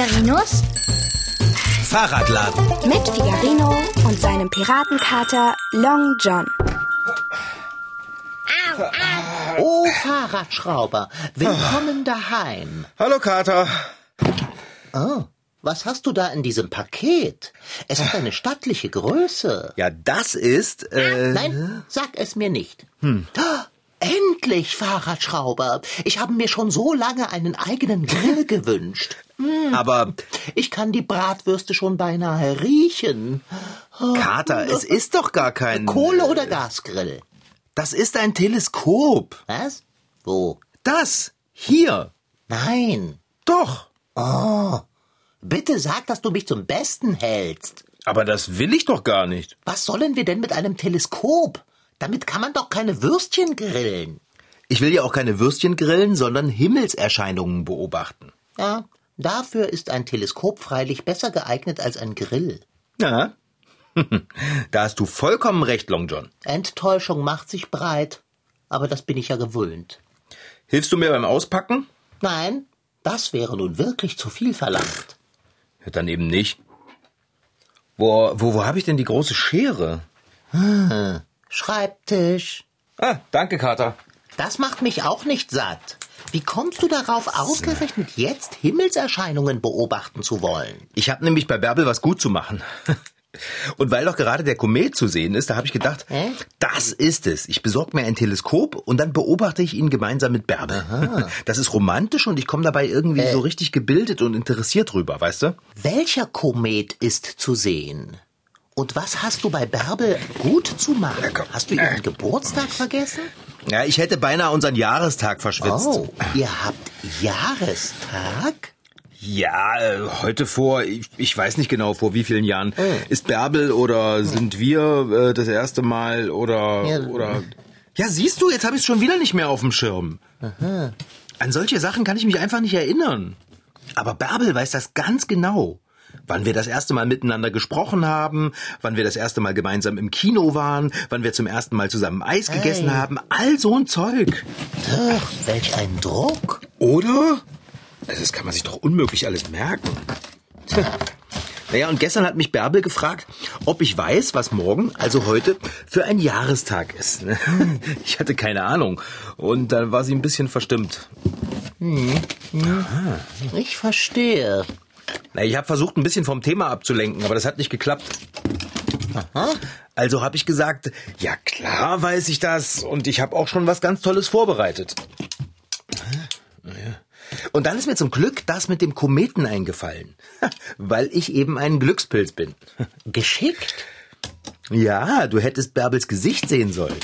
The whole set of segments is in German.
Figarinos Fahrradladen. mit Figarino und seinem Piratenkater Long John. Oh, Fahrradschrauber, willkommen daheim. Hallo Kater. Oh, was hast du da in diesem Paket? Es hat eine stattliche Größe. Ja, das ist. Äh, Nein, sag es mir nicht. Ah, Endlich, Fahrradschrauber. Ich habe mir schon so lange einen eigenen Grill gewünscht. aber Ich kann die Bratwürste schon beinahe riechen. Kater, es ist doch gar kein. Kohle- oder Gasgrill? Das ist ein Teleskop. Was? Wo? Das. Hier. Nein. Doch. Bitte sag, dass du mich zum Besten hältst. Aber das will ich doch gar nicht. Was sollen wir denn mit einem Teleskop? Damit kann man doch keine Würstchen grillen. Ich will ja auch keine Würstchen grillen, sondern Himmelserscheinungen beobachten. Ja, dafür ist ein Teleskop freilich besser geeignet als ein Grill. Ja. da hast du vollkommen recht, Long John. Enttäuschung macht sich breit. Aber das bin ich ja gewöhnt. Hilfst du mir beim Auspacken? Nein, das wäre nun wirklich zu viel verlangt. Ja, dann eben nicht. Wo, wo, wo habe ich denn die große Schere? Schreibtisch. Ah, danke, Kater. Das macht mich auch nicht satt. Wie kommst du darauf, ausgerechnet jetzt Himmelserscheinungen beobachten zu wollen? Ich habe nämlich bei Bärbel was gut zu machen. Und weil doch gerade der Komet zu sehen ist, da habe ich gedacht, Hä? das ist es. Ich besorge mir ein Teleskop und dann beobachte ich ihn gemeinsam mit Bärbel. Das ist romantisch und ich komme dabei irgendwie so richtig gebildet und interessiert rüber, weißt du? Welcher Komet ist zu sehen? Und was hast du bei Bärbel gut zu machen? Hast du ihren Geburtstag vergessen? Ja, ich hätte beinahe unseren Jahrestag verschwitzt. Oh, ihr habt Jahrestag? Ja, äh, heute vor, ich, ich weiß nicht genau vor wie vielen Jahren. Ist Bärbel oder sind wir äh, das erste Mal oder Ja. oder Ja, siehst du, jetzt habe ich es schon wieder nicht mehr auf dem Schirm. An solche Sachen kann ich mich einfach nicht erinnern. Aber Bärbel weiß das ganz genau. Wann wir das erste Mal miteinander gesprochen haben, wann wir das erste Mal gemeinsam im Kino waren, wann wir zum ersten Mal zusammen Eis gegessen haben, all so ein Zeug. Ach, welch ein Druck. Oder? Also das kann man sich doch unmöglich alles merken. Naja, und gestern hat mich Bärbel gefragt, ob ich weiß, was morgen, also heute, für ein Jahrestag ist. Ich hatte keine Ahnung. Und dann war sie ein bisschen verstimmt. Ich verstehe. Na, ich habe versucht, ein bisschen vom Thema abzulenken, aber das hat nicht geklappt. Also habe ich gesagt, ja klar weiß ich das und ich habe auch schon was ganz Tolles vorbereitet. Und dann ist mir zum Glück das mit dem Kometen eingefallen, weil ich eben ein Glückspilz bin. Geschickt? Ja, du hättest Bärbels Gesicht sehen sollen.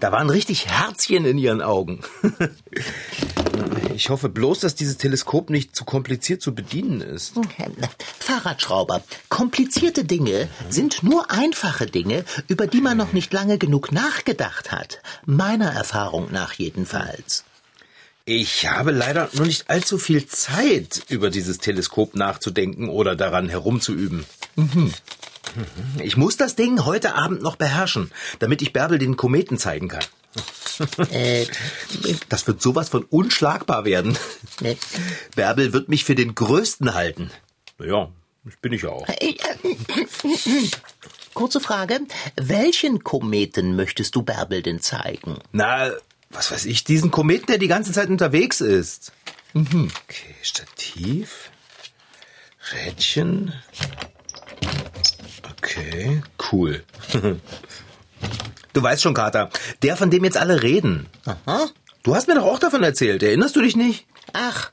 Da waren richtig Herzchen in ihren Augen. Ich hoffe bloß, dass dieses Teleskop nicht zu kompliziert zu bedienen ist. Fahrradschrauber. Komplizierte Dinge sind nur einfache Dinge, über die man noch nicht lange genug nachgedacht hat. Meiner Erfahrung nach jedenfalls. Ich habe leider nur nicht allzu viel Zeit, über dieses Teleskop nachzudenken oder daran herumzuüben. Mhm. Ich muss das Ding heute Abend noch beherrschen, damit ich Bärbel den Kometen zeigen kann. Äh, Das wird sowas von unschlagbar werden. Bärbel wird mich für den Größten halten. Ja, das bin ich ja auch. äh, kurze Frage. Welchen Kometen möchtest du Bärbel denn zeigen? Na, was weiß ich, diesen Kometen, der die ganze Zeit unterwegs ist. Mhm. Okay, Stativ. Rädchen. Okay, cool. Du weißt schon, Kater, der, von dem jetzt alle reden. Aha. Du hast mir doch auch davon erzählt, erinnerst du dich nicht? Ach,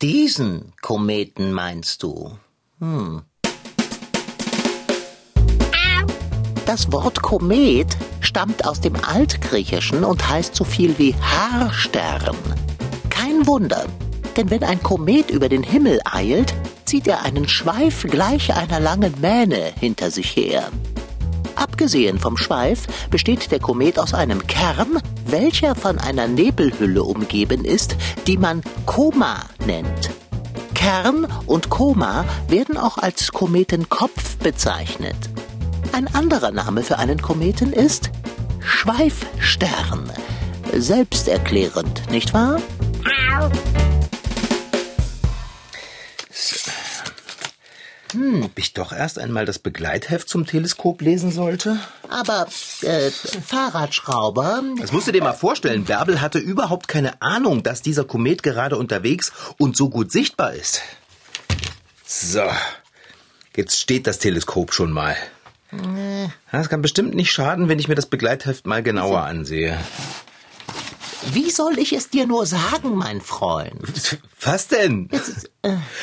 diesen Kometen meinst du? Hm. Das Wort Komet stammt aus dem Altgriechischen und heißt so viel wie Haarstern. Kein Wunder, denn wenn ein Komet über den Himmel eilt, zieht er einen Schweif gleich einer langen Mähne hinter sich her. Abgesehen vom Schweif besteht der Komet aus einem Kern, welcher von einer Nebelhülle umgeben ist, die man Koma nennt. Kern und Koma werden auch als Kometenkopf bezeichnet. Ein anderer Name für einen Kometen ist Schweifstern. Selbsterklärend, nicht wahr? Ob ich doch erst einmal das Begleitheft zum Teleskop lesen sollte? Aber äh, Fahrradschrauber, Das musst du dir mal vorstellen. Bärbel hatte überhaupt keine Ahnung, dass dieser Komet gerade unterwegs und so gut sichtbar ist. So, jetzt steht das Teleskop schon mal. Es kann bestimmt nicht schaden, wenn ich mir das Begleitheft mal genauer ansehe. Wie soll ich es dir nur sagen, mein Freund? Was denn?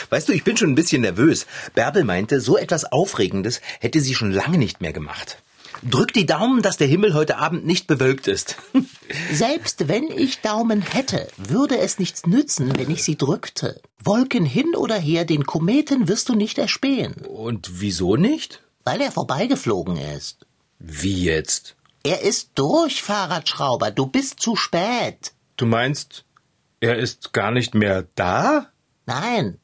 Weißt du, ich bin schon ein bisschen nervös. Bärbel meinte, so etwas Aufregendes hätte sie schon lange nicht mehr gemacht. Drück die Daumen, dass der Himmel heute Abend nicht bewölkt ist. Selbst wenn ich Daumen hätte, würde es nichts nützen, wenn ich sie drückte. Wolken hin oder her, den Kometen wirst du nicht erspähen, Und wieso nicht? weil er vorbeigeflogen ist. Wie jetzt? Er ist durch, Fahrradschrauber, du bist zu spät. Du meinst, er ist gar nicht mehr da? Nein,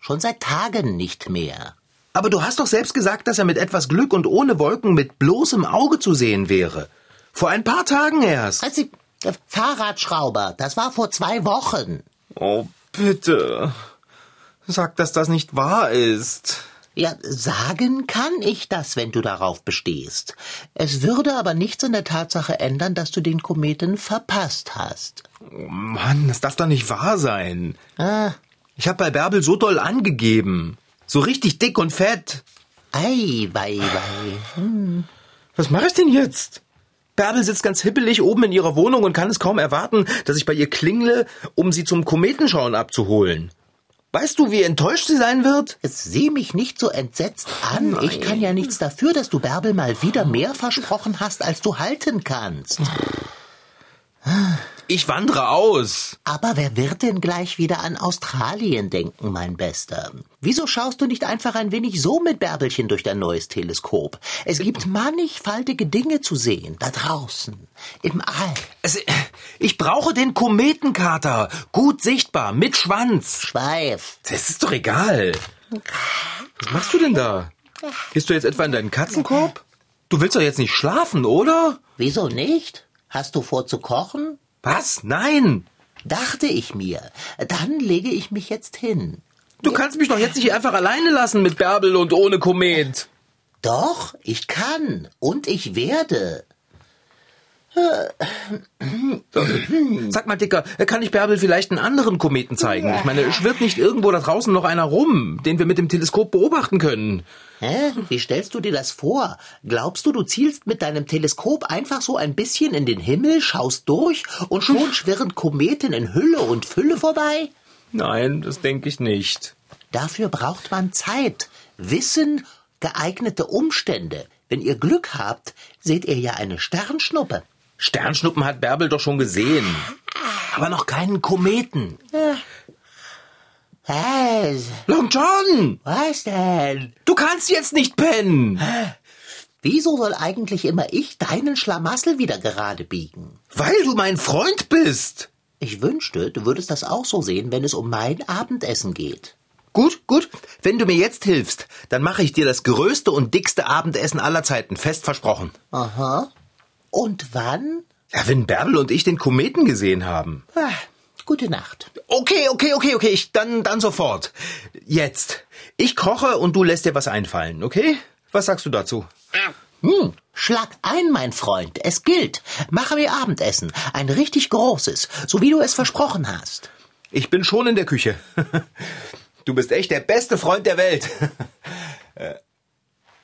schon seit Tagen nicht mehr. Aber du hast doch selbst gesagt, dass er mit etwas Glück und ohne Wolken mit bloßem Auge zu sehen wäre. Vor ein paar Tagen erst. Also, äh, Fahrradschrauber, das war vor zwei Wochen. Oh, bitte. Sag, dass das nicht wahr ist. Ja, sagen kann ich das, wenn du darauf bestehst. Es würde aber nichts an der Tatsache ändern, dass du den Kometen verpasst hast. Oh Mann, das darf doch nicht wahr sein. Ah, Ich habe bei Bärbel so doll angegeben. So richtig dick und fett. ei, wei, wei. Was mache ich denn jetzt? Bärbel sitzt ganz hippelig oben in ihrer Wohnung und kann es kaum erwarten, dass ich bei ihr klingle, um sie zum Kometenschauen abzuholen. Weißt du, wie enttäuscht sie sein wird? Jetzt sieh mich nicht so entsetzt an. Ich kann ja nichts dafür, dass du Bärbel mal wieder mehr versprochen hast, als du halten kannst. Ich wandere aus. Aber wer wird denn gleich wieder an Australien denken, mein Bester? Wieso schaust du nicht einfach ein wenig so mit Bärbelchen durch dein neues Teleskop? Es gibt mannigfaltige Dinge zu sehen, da draußen, im All. Es, ich brauche den Kometenkater. Gut sichtbar, mit Schwanz. Schweif. Das ist doch egal. Was machst du denn da? Gehst du jetzt etwa in deinen Katzenkorb? Du willst doch jetzt nicht schlafen, oder? Wieso nicht? Hast du vor zu kochen? Was? Nein. Dachte ich mir. Dann lege ich mich jetzt hin. Du kannst mich doch jetzt nicht einfach alleine lassen mit Bärbel und ohne Komet. Doch, ich kann und ich werde. Sag mal, Dicker, kann ich Bärbel vielleicht einen anderen Kometen zeigen? Ich meine, schwirrt nicht irgendwo da draußen noch einer rum, den wir mit dem Teleskop beobachten können? Hä? Wie stellst du dir das vor? Glaubst du, du zielst mit deinem Teleskop einfach so ein bisschen in den Himmel, schaust durch und schon schwirren Kometen in Hülle und Fülle vorbei? Nein, das denke ich nicht. Dafür braucht man Zeit, Wissen, geeignete Umstände. Wenn ihr Glück habt, seht ihr ja eine Sternschnuppe. Sternschnuppen hat Bärbel doch schon gesehen. Aber noch keinen Kometen. Was? Long John! Was denn? Du kannst jetzt nicht pennen! Wieso soll eigentlich immer ich deinen Schlamassel wieder gerade biegen? Weil du mein Freund bist! Ich wünschte, du würdest das auch so sehen, wenn es um mein Abendessen geht. Gut, gut. Wenn du mir jetzt hilfst, dann mache ich dir das größte und dickste Abendessen aller Zeiten, fest versprochen. Aha. Und wann? Ja, wenn Bärbel und ich den Kometen gesehen haben. Ah, gute Nacht. Okay, okay, okay, okay, ich, dann, dann sofort. Jetzt. Ich koche und du lässt dir was einfallen, okay? Was sagst du dazu? Hm, schlag ein, mein Freund. Es gilt. Mache mir Abendessen. Ein richtig großes, so wie du es versprochen hast. Ich bin schon in der Küche. Du bist echt der beste Freund der Welt. äh,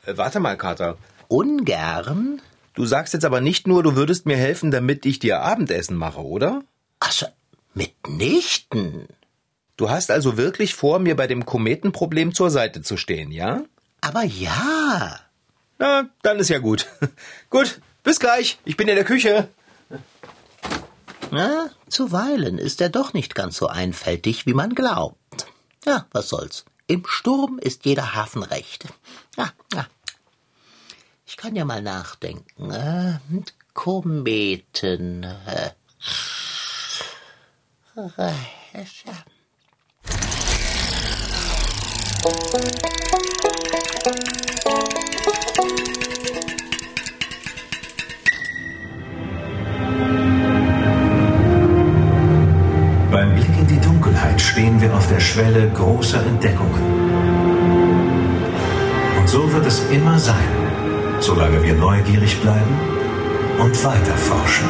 äh, warte mal, Kater. Ungern? Du sagst jetzt aber nicht nur, du würdest mir helfen, damit ich dir Abendessen mache, oder? Ach so, mitnichten. Du hast also wirklich vor, mir bei dem Kometenproblem zur Seite zu stehen, ja? Aber ja. Na, dann ist ja gut. gut, bis gleich. Ich bin in der Küche. Na, zuweilen ist er doch nicht ganz so einfältig, wie man glaubt. Ja, was soll's. Im Sturm ist jeder Hafen recht. Ja, ja. Ich kann ja mal nachdenken. Äh, Kometen. Beim Blick in die Dunkelheit stehen wir auf der Schwelle großer Entdeckungen. so wird es immer sein, solange wir neugierig bleiben und weiter forschen.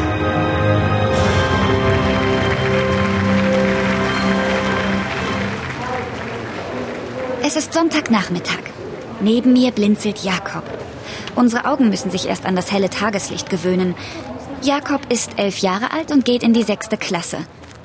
Es ist Sonntagnachmittag. Neben mir blinzelt Jakob. Unsere Augen müssen sich erst an das helle Tageslicht gewöhnen. Jakob ist elf Jahre alt und geht in die sechste Klasse.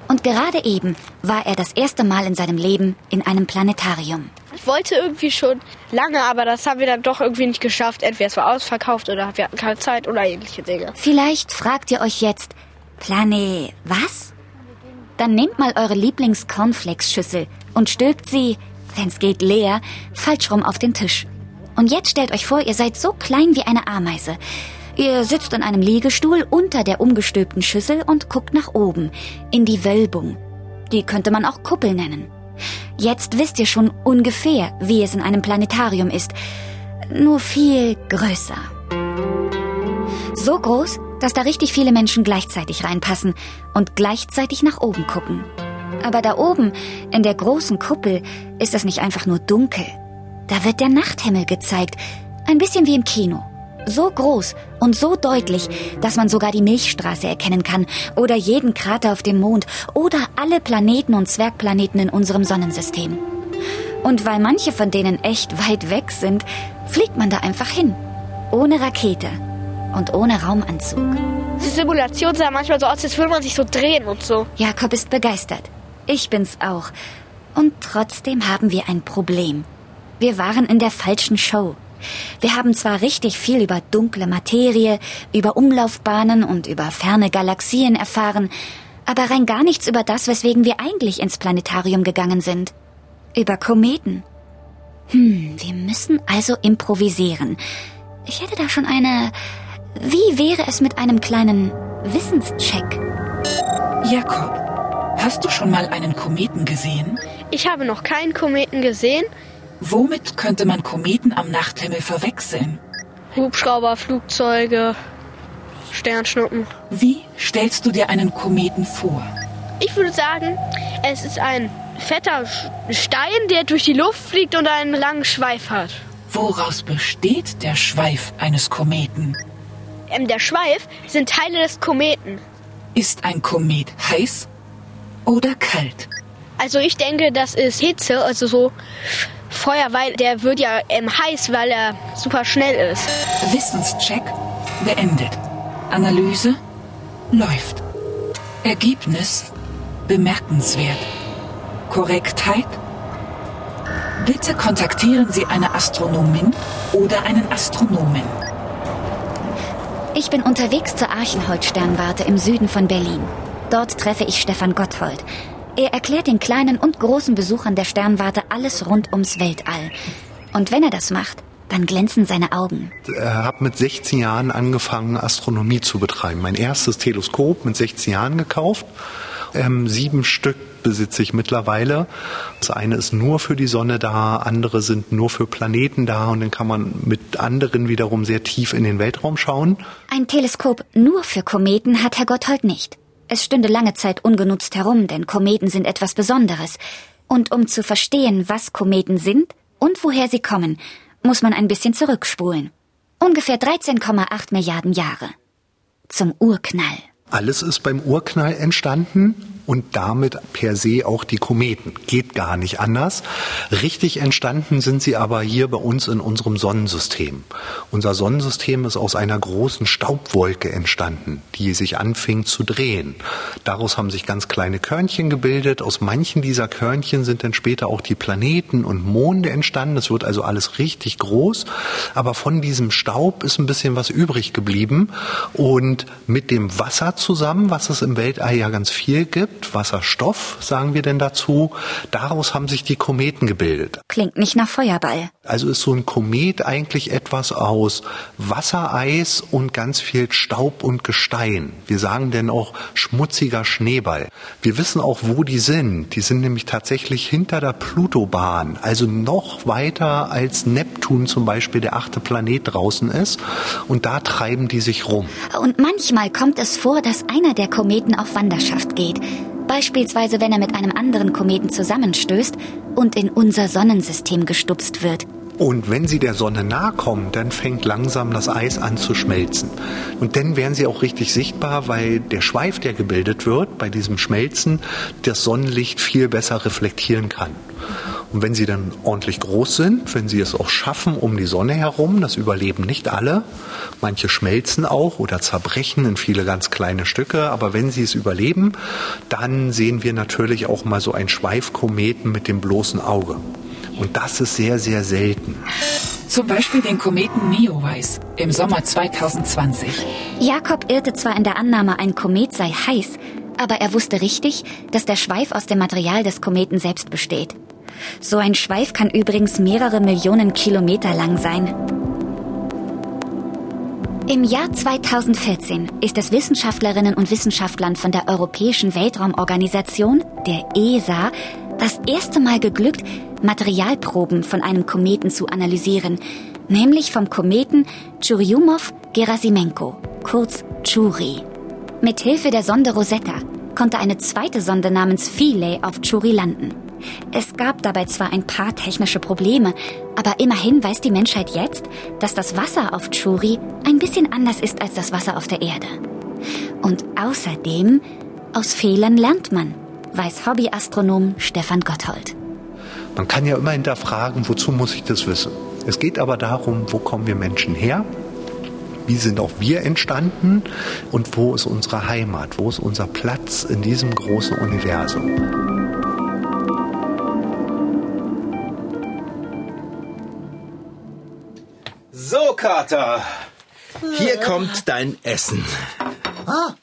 Und gerade eben war er das erste Mal in seinem Leben in einem Planetarium. Ich wollte irgendwie schon lange, aber das haben wir dann doch irgendwie nicht geschafft. Entweder es war ausverkauft oder wir hatten keine Zeit oder ähnliche Dinge. Vielleicht fragt ihr euch jetzt, Plane, was? Dann nehmt mal eure Lieblings-Cornflakes-Schüssel und stülpt sie, wenn's geht leer, falsch rum auf den Tisch. Und jetzt stellt euch vor, ihr seid so klein wie eine Ameise. Ihr sitzt in einem Liegestuhl unter der umgestülpten Schüssel und guckt nach oben, in die Wölbung. Die könnte man auch Kuppel nennen. Jetzt wisst ihr schon ungefähr, wie es in einem Planetarium ist. Nur viel größer. So groß, dass da richtig viele Menschen gleichzeitig reinpassen und gleichzeitig nach oben gucken. Aber da oben, in der großen Kuppel, ist es nicht einfach nur dunkel. Da wird der Nachthimmel gezeigt, ein bisschen wie im Kino. So groß und so deutlich, dass man sogar die Milchstraße erkennen kann oder jeden Krater auf dem Mond oder alle Planeten und Zwergplaneten in unserem Sonnensystem. Und weil manche von denen echt weit weg sind, fliegt man da einfach hin. Ohne Rakete und ohne Raumanzug. Die Simulation sah manchmal so aus, als würde man sich so drehen und so. Jakob ist begeistert. Ich bin's auch. Und trotzdem haben wir ein Problem. Wir waren in der falschen Show. Wir haben zwar richtig viel über dunkle Materie, über Umlaufbahnen und über ferne Galaxien erfahren, aber rein gar nichts über das, weswegen wir eigentlich ins Planetarium gegangen sind. Über Kometen. Hm, wir müssen also improvisieren. Ich hätte da schon eine. Wie wäre es mit einem kleinen Wissenscheck? Jakob, hast du schon mal einen Kometen gesehen? Ich habe noch keinen Kometen gesehen. Womit könnte man Kometen am Nachthimmel verwechseln? Hubschrauber, Flugzeuge, Sternschnuppen. Wie stellst du dir einen Kometen vor? Ich würde sagen, es ist ein fetter Stein, der durch die Luft fliegt und einen langen Schweif hat. Woraus besteht der Schweif eines Kometen? Ähm, der Schweif sind Teile des Kometen. Ist ein Komet heiß oder kalt? Also ich denke, das ist Hitze, also so Feuer, weil der wird ja ähm, heiß, weil er super schnell ist. Wissenscheck beendet. Analyse läuft. Ergebnis bemerkenswert. Korrektheit? Bitte kontaktieren Sie eine Astronomin oder einen Astronomen. Ich bin unterwegs zur Archenhold-Sternwarte im Süden von Berlin. Dort treffe ich Stefan Gotthold. Er erklärt den kleinen und großen Besuchern der Sternwarte alles rund ums Weltall. Und wenn er das macht, dann glänzen seine Augen. Ich habe mit 16 Jahren angefangen, Astronomie zu betreiben. Mein erstes Teleskop mit 16 Jahren gekauft. Ähm, sieben Stück besitze ich mittlerweile. Das eine ist nur für die Sonne da, andere sind nur für Planeten da und dann kann man mit anderen wiederum sehr tief in den Weltraum schauen. Ein Teleskop nur für Kometen hat Herr Gotthold nicht. Es stünde lange Zeit ungenutzt herum, denn Kometen sind etwas Besonderes. Und um zu verstehen, was Kometen sind und woher sie kommen, muss man ein bisschen zurückspulen. Ungefähr 13,8 Milliarden Jahre. Zum Urknall. Alles ist beim Urknall entstanden und damit per se auch die Kometen. Geht gar nicht anders. Richtig entstanden sind sie aber hier bei uns in unserem Sonnensystem. Unser Sonnensystem ist aus einer großen Staubwolke entstanden, die sich anfing zu drehen. Daraus haben sich ganz kleine Körnchen gebildet. Aus manchen dieser Körnchen sind dann später auch die Planeten und Monde entstanden. Es wird also alles richtig groß. Aber von diesem Staub ist ein bisschen was übrig geblieben. Und mit dem Wasser zusammen, was es im Weltall ja ganz viel gibt, Wasserstoff, sagen wir denn dazu. Daraus haben sich die Kometen gebildet. Klingt nicht nach Feuerball. Also ist so ein Komet eigentlich etwas aus Wassereis und ganz viel Staub und Gestein. Wir sagen denn auch schmutziger Schneeball. Wir wissen auch, wo die sind. Die sind nämlich tatsächlich hinter der Plutobahn, also noch weiter als Neptun zum Beispiel der achte Planet draußen ist. Und da treiben die sich rum. Und manchmal kommt es vor, dass einer der Kometen auf Wanderschaft geht. Beispielsweise, wenn er mit einem anderen Kometen zusammenstößt und in unser Sonnensystem gestupst wird. Und wenn sie der Sonne nahe kommen, dann fängt langsam das Eis an zu schmelzen. Und dann werden sie auch richtig sichtbar, weil der Schweif, der gebildet wird bei diesem Schmelzen, das Sonnenlicht viel besser reflektieren kann. Und wenn sie dann ordentlich groß sind, wenn sie es auch schaffen um die Sonne herum, das überleben nicht alle, manche schmelzen auch oder zerbrechen in viele ganz kleine Stücke, aber wenn sie es überleben, dann sehen wir natürlich auch mal so einen Schweifkometen mit dem bloßen Auge. Und das ist sehr, sehr selten. Zum Beispiel den Kometen Neowise im Sommer 2020. Jakob irrte zwar in der Annahme, ein Komet sei heiß, aber er wusste richtig, dass der Schweif aus dem Material des Kometen selbst besteht. So ein Schweif kann übrigens mehrere Millionen Kilometer lang sein. Im Jahr 2014 ist es Wissenschaftlerinnen und Wissenschaftlern von der Europäischen Weltraumorganisation, der ESA, das erste Mal geglückt, Materialproben von einem Kometen zu analysieren, nämlich vom Kometen Churyumov-Gerasimenko, kurz Churi. Mithilfe der Sonde Rosetta konnte eine zweite Sonde namens Philae auf Churi landen. Es gab dabei zwar ein paar technische Probleme, aber immerhin weiß die Menschheit jetzt, dass das Wasser auf Churi ein bisschen anders ist als das Wasser auf der Erde. Und außerdem, aus Fehlern lernt man, weiß Hobbyastronom Stefan Gotthold. Man kann ja immer hinterfragen, wozu muss ich das wissen? Es geht aber darum, wo kommen wir Menschen her? Wie sind auch wir entstanden? Und wo ist unsere Heimat? Wo ist unser Platz in diesem großen Universum? Kater. Hier kommt dein Essen. Ah,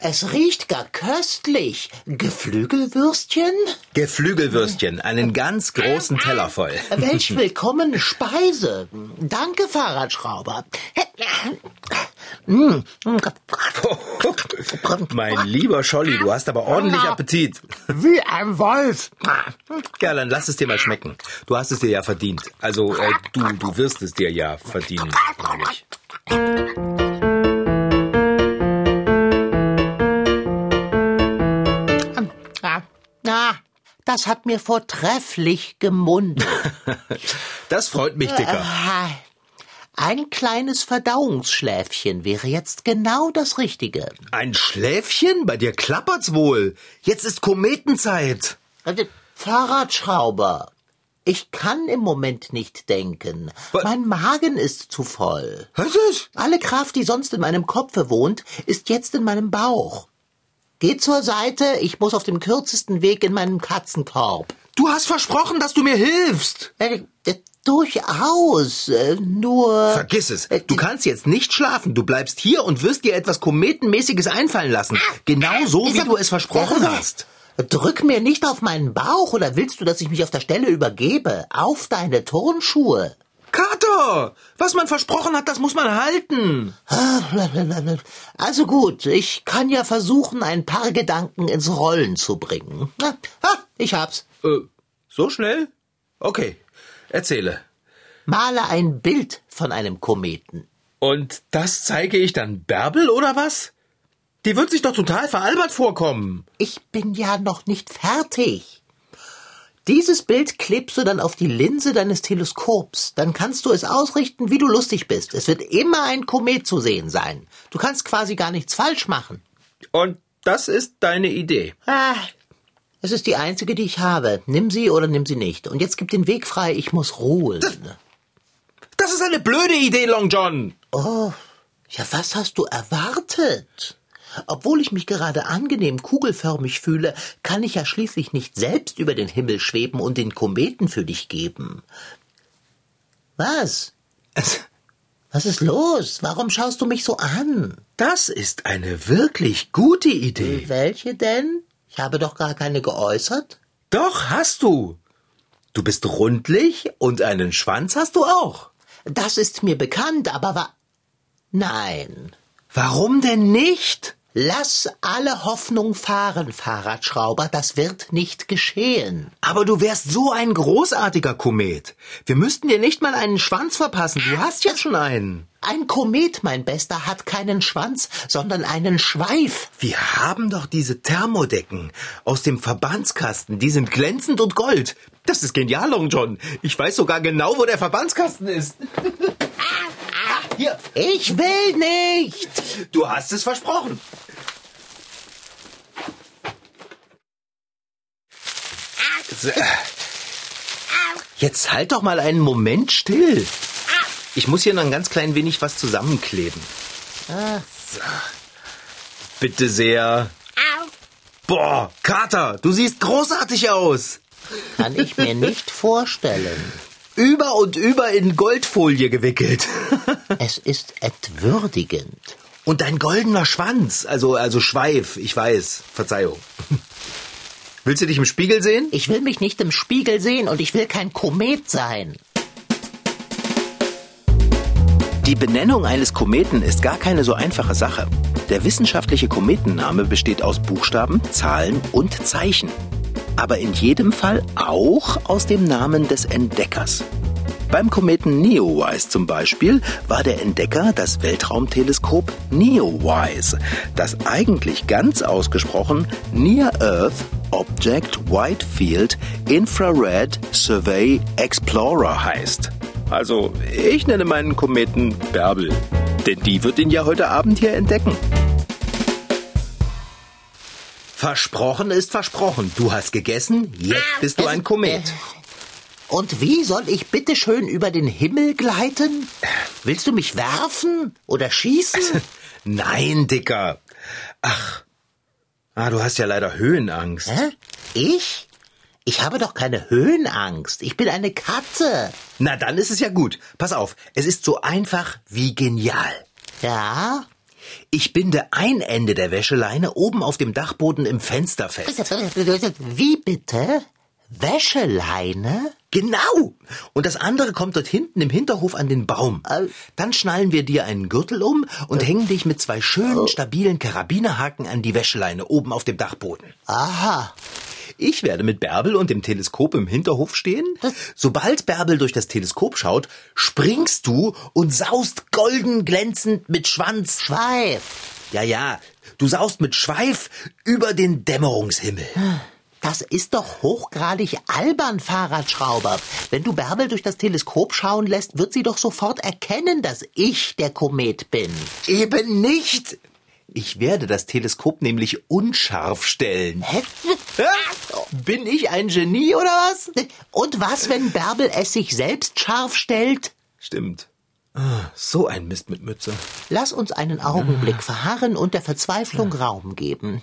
es riecht gar köstlich. Geflügelwürstchen? Geflügelwürstchen, einen ganz großen Teller voll. Welch willkommene Speise. Danke, Fahrradschrauber. Mm. mein lieber Scholli, du hast aber ordentlich Appetit. Wie ein Wolf. Ja, dann lass es dir mal schmecken. Du hast es dir ja verdient. Also, äh, du, du wirst es dir ja verdienen, meine ich. Das hat mir vortrefflich gemundet. das freut mich, Dicker. Ein kleines Verdauungsschläfchen wäre jetzt genau das Richtige. Ein Schläfchen? Bei dir klappert's wohl. Jetzt ist Kometenzeit. Also, Fahrradschrauber. Ich kann im Moment nicht denken. Was? Mein Magen ist zu voll. Was ist? Alle Kraft, die sonst in meinem Kopfe wohnt, ist jetzt in meinem Bauch. Geh zur Seite, ich muss auf dem kürzesten Weg in meinen Katzenkorb. Du hast versprochen, dass du mir hilfst. Äh, äh, durchaus, äh, nur. Vergiss es. Äh, du kannst jetzt nicht schlafen. Du bleibst hier und wirst dir etwas Kometenmäßiges einfallen lassen. Genau so, wie du es versprochen hast. Drück mir nicht auf meinen Bauch oder willst du, dass ich mich auf der Stelle übergebe? Auf deine Turnschuhe. Kater! Was man versprochen hat, das muss man halten. Also gut, ich kann ja versuchen, ein paar Gedanken ins Rollen zu bringen. Ich hab's. Äh, so schnell? Okay, erzähle. Male ein Bild von einem Kometen. Und das zeige ich dann Bärbel oder was? Die wird sich doch total veralbert vorkommen. Ich bin ja noch nicht fertig. Dieses Bild klebst du dann auf die Linse deines Teleskops. Dann kannst du es ausrichten, wie du lustig bist. Es wird immer ein Komet zu sehen sein. Du kannst quasi gar nichts falsch machen. Und das ist deine Idee? Ah, es ist die einzige, die ich habe. Nimm sie oder nimm sie nicht. Und jetzt gib den Weg frei, ich muss ruhen. Das, das ist eine blöde Idee, Long John. Oh, ja, was hast du erwartet? Obwohl ich mich gerade angenehm kugelförmig fühle, kann ich ja schließlich nicht selbst über den Himmel schweben und den Kometen für dich geben. Was? Was ist los? Warum schaust du mich so an? Das ist eine wirklich gute Idee. Welche denn? Ich habe doch gar keine geäußert. Doch, hast du. Du bist rundlich und einen Schwanz hast du auch. Das ist mir bekannt, aber wa. Nein. Warum denn nicht? Lass alle Hoffnung fahren, Fahrradschrauber, das wird nicht geschehen. Aber du wärst so ein großartiger Komet. Wir müssten dir nicht mal einen Schwanz verpassen. Du hast ja schon einen. Ein Komet, mein Bester, hat keinen Schwanz, sondern einen Schweif. Wir haben doch diese Thermodecken aus dem Verbandskasten. Die sind glänzend und gold. Das ist genial, Long John. Ich weiß sogar genau, wo der Verbandskasten ist. Hier. Ich will nicht. Du hast es versprochen. So. Jetzt halt doch mal einen Moment still. Ich muss hier noch ein ganz klein wenig was zusammenkleben. So. Bitte sehr. Boah, Kater, du siehst großartig aus. Kann ich mir nicht vorstellen. Über und über in Goldfolie gewickelt. Es ist entwürdigend. Und dein goldener Schwanz, also, also Schweif, ich weiß, Verzeihung. Willst du dich im Spiegel sehen? Ich will mich nicht im Spiegel sehen und ich will kein Komet sein. Die Benennung eines Kometen ist gar keine so einfache Sache. Der wissenschaftliche Kometenname besteht aus Buchstaben, Zahlen und Zeichen. Aber in jedem Fall auch aus dem Namen des Entdeckers. Beim Kometen Neowise zum Beispiel war der Entdecker das Weltraumteleskop NEOWISE, das eigentlich ganz ausgesprochen Near Earth Object Wide Field Infrared Survey Explorer heißt. Also, ich nenne meinen Kometen Bärbel, denn die wird ihn ja heute Abend hier entdecken. Versprochen ist versprochen. Du hast gegessen, jetzt bist du ein Komet. Und wie soll ich bitte schön über den Himmel gleiten? Willst du mich werfen oder schießen? Nein, Dicker. Ach, ah, du hast ja leider Höhenangst. Hä? Ich? Ich habe doch keine Höhenangst. Ich bin eine Katze. Na, dann ist es ja gut. Pass auf, es ist so einfach wie genial. Ja? Ich binde ein Ende der Wäscheleine oben auf dem Dachboden im Fenster fest. Wie bitte? Wäscheleine? Genau. Und das andere kommt dort hinten im Hinterhof an den Baum. Dann schnallen wir dir einen Gürtel um und hängen dich mit zwei schönen, stabilen Karabinerhaken an die Wäscheleine oben auf dem Dachboden. Aha. Ich werde mit Bärbel und dem Teleskop im Hinterhof stehen. Sobald Bärbel durch das Teleskop schaut, springst du und saust golden glänzend mit Schwanz. Schweif. Ja, ja, du saust mit Schweif über den Dämmerungshimmel. Das ist doch hochgradig albern, Fahrradschrauber. Wenn du Bärbel durch das Teleskop schauen lässt, wird sie doch sofort erkennen, dass ich der Komet bin. Eben nicht. Ich werde das Teleskop nämlich unscharf stellen. Hä? Bin ich ein Genie oder was? Und was, wenn Bärbel es sich selbst scharf stellt? Stimmt. Ah, so ein Mist mit Mütze. Lass uns einen Augenblick verharren und der Verzweiflung Raum geben.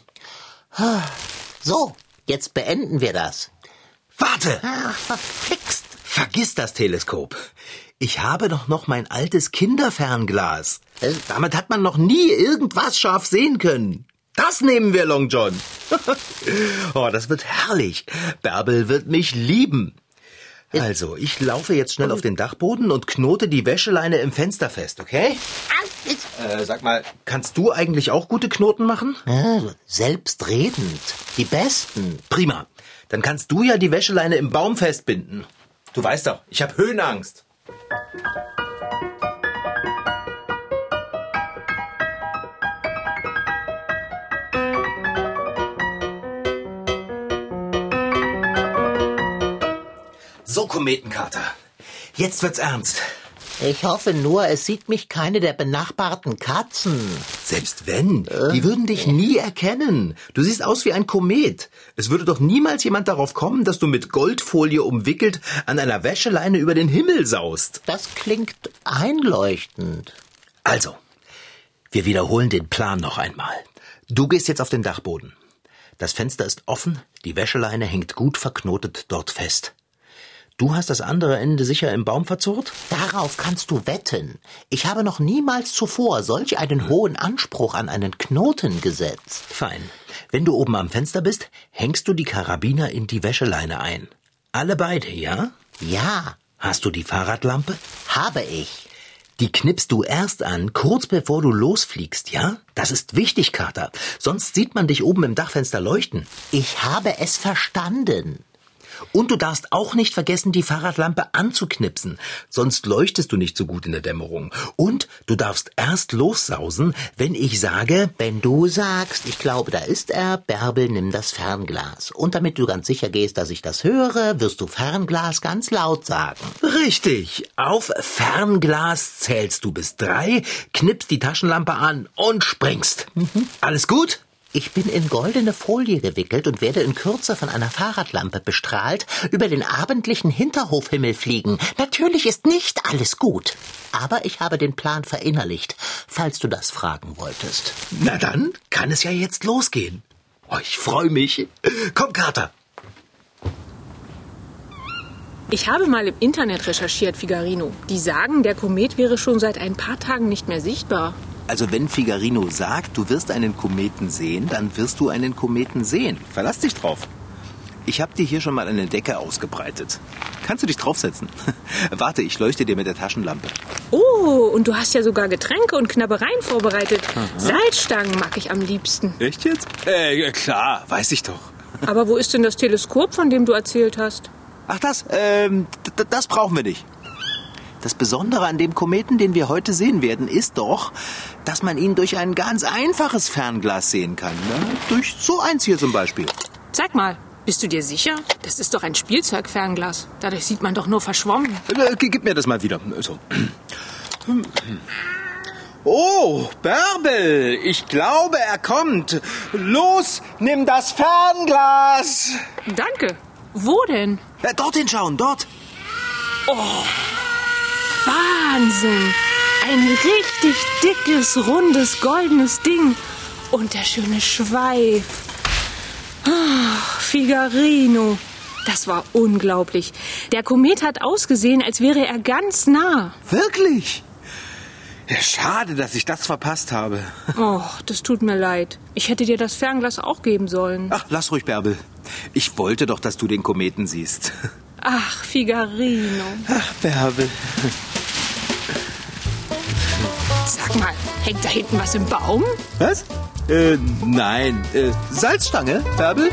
So, jetzt beenden wir das. Warte! Ach, verflixt. Vergiss das Teleskop. Ich habe doch noch mein altes Kinderfernglas. Damit hat man noch nie irgendwas scharf sehen können. Das nehmen wir, Long John. oh, das wird herrlich. Bärbel wird mich lieben. Also, ich laufe jetzt schnell auf den Dachboden und knote die Wäscheleine im Fenster fest, okay? Äh, sag mal, kannst du eigentlich auch gute Knoten machen? Ja, selbstredend. Die besten. Prima. Dann kannst du ja die Wäscheleine im Baum festbinden. Du weißt doch, ich habe Höhenangst. So, Kometenkater. Jetzt wird's ernst. Ich hoffe nur, es sieht mich keine der benachbarten Katzen. Selbst wenn, die würden dich nie erkennen. Du siehst aus wie ein Komet. Es würde doch niemals jemand darauf kommen, dass du mit Goldfolie umwickelt an einer Wäscheleine über den Himmel saust. Das klingt einleuchtend. Also, wir wiederholen den Plan noch einmal. Du gehst jetzt auf den Dachboden. Das Fenster ist offen, die Wäscheleine hängt gut verknotet dort fest. Du hast das andere Ende sicher im Baum verzurrt? Darauf kannst du wetten. Ich habe noch niemals zuvor solch einen hohen Anspruch an einen Knoten gesetzt. Fein. Wenn du oben am Fenster bist, hängst du die Karabiner in die Wäscheleine ein. Alle beide, ja? Ja, Hast du die Fahrradlampe? habe ich. Die knippst du erst an, kurz bevor du losfliegst, ja? Das ist wichtig, Kater. Sonst sieht man dich oben im Dachfenster leuchten. Ich habe es verstanden. Und du darfst auch nicht vergessen, die Fahrradlampe anzuknipsen, sonst leuchtest du nicht so gut in der Dämmerung. Und du darfst erst lossausen, wenn ich sage, Wenn du sagst, ich glaube, da ist er, Bärbel, nimm das Fernglas. Und damit du ganz sicher gehst, dass ich das höre, wirst du Fernglas ganz laut sagen. richtig, auf Fernglas zählst du bis drei, knippst die Taschenlampe an und springst. Alles gut? Ich bin in goldene Folie gewickelt und werde in Kürze von einer Fahrradlampe bestrahlt über den abendlichen Hinterhofhimmel fliegen. Natürlich ist nicht alles gut. Aber ich habe den Plan verinnerlicht, falls du das fragen wolltest. Na dann kann es ja jetzt losgehen. Oh, ich freue mich. Komm, Kater. Ich habe mal im Internet recherchiert, Figarino. Die sagen, der Komet wäre schon seit ein paar Tagen nicht mehr sichtbar. Also wenn Figarino sagt, du wirst einen Kometen sehen, dann wirst du einen Kometen sehen. Verlass dich drauf. Ich habe dir hier schon mal eine Decke ausgebreitet. Kannst du dich draufsetzen? Warte, ich leuchte dir mit der Taschenlampe. Oh, und du hast ja sogar Getränke und Knabbereien vorbereitet. Salzstangen mag ich am liebsten. Echt jetzt? Äh, ja, klar, weiß ich doch. Aber wo ist denn das Teleskop, von dem du erzählt hast? Ach das, ähm, das brauchen wir nicht. Das Besondere an dem Kometen, den wir heute sehen werden, ist doch, dass man ihn durch ein ganz einfaches Fernglas sehen kann. Ne? Durch so eins hier zum Beispiel. Sag mal, bist du dir sicher? Das ist doch ein Spielzeugfernglas. Dadurch sieht man doch nur verschwommen. Äh, g- Gib mir das mal wieder. So. Oh, Bärbel, ich glaube, er kommt. Los, nimm das Fernglas. Danke. Wo denn? Ja, dorthin schauen, dort. Wahnsinn! Ein richtig dickes, rundes, goldenes Ding. Und der schöne Schweif. Ah, Figarino. Das war unglaublich. Der Komet hat ausgesehen, als wäre er ganz nah. Wirklich? Ja, schade, dass ich das verpasst habe. Oh, das tut mir leid. Ich hätte dir das Fernglas auch geben sollen. Ach, lass ruhig, Bärbel. Ich wollte doch, dass du den Kometen siehst. Ach, Figarino. Ach, Bärbel. Mal, hängt da hinten was im Baum? Was? Äh, nein. Äh, Salzstange, Bärbel?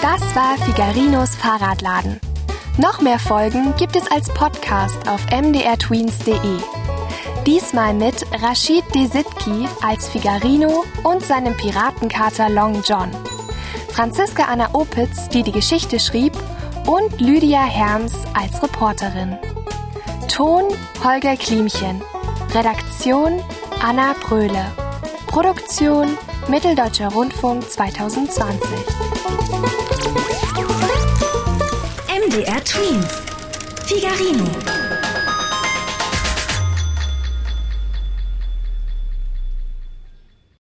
Das war Figarinos Fahrradladen. Noch mehr Folgen gibt es als Podcast auf mdrtweens.de. Diesmal mit Rashid Desitki als Figarino und seinem Piratenkater Long John. Franziska Anna Opitz, die die Geschichte schrieb, und Lydia Herms als Reporterin. Ton Holger Klimchen. Redaktion Anna Bröhle. Produktion Mitteldeutscher Rundfunk 2020. MDR Twins. Figarino.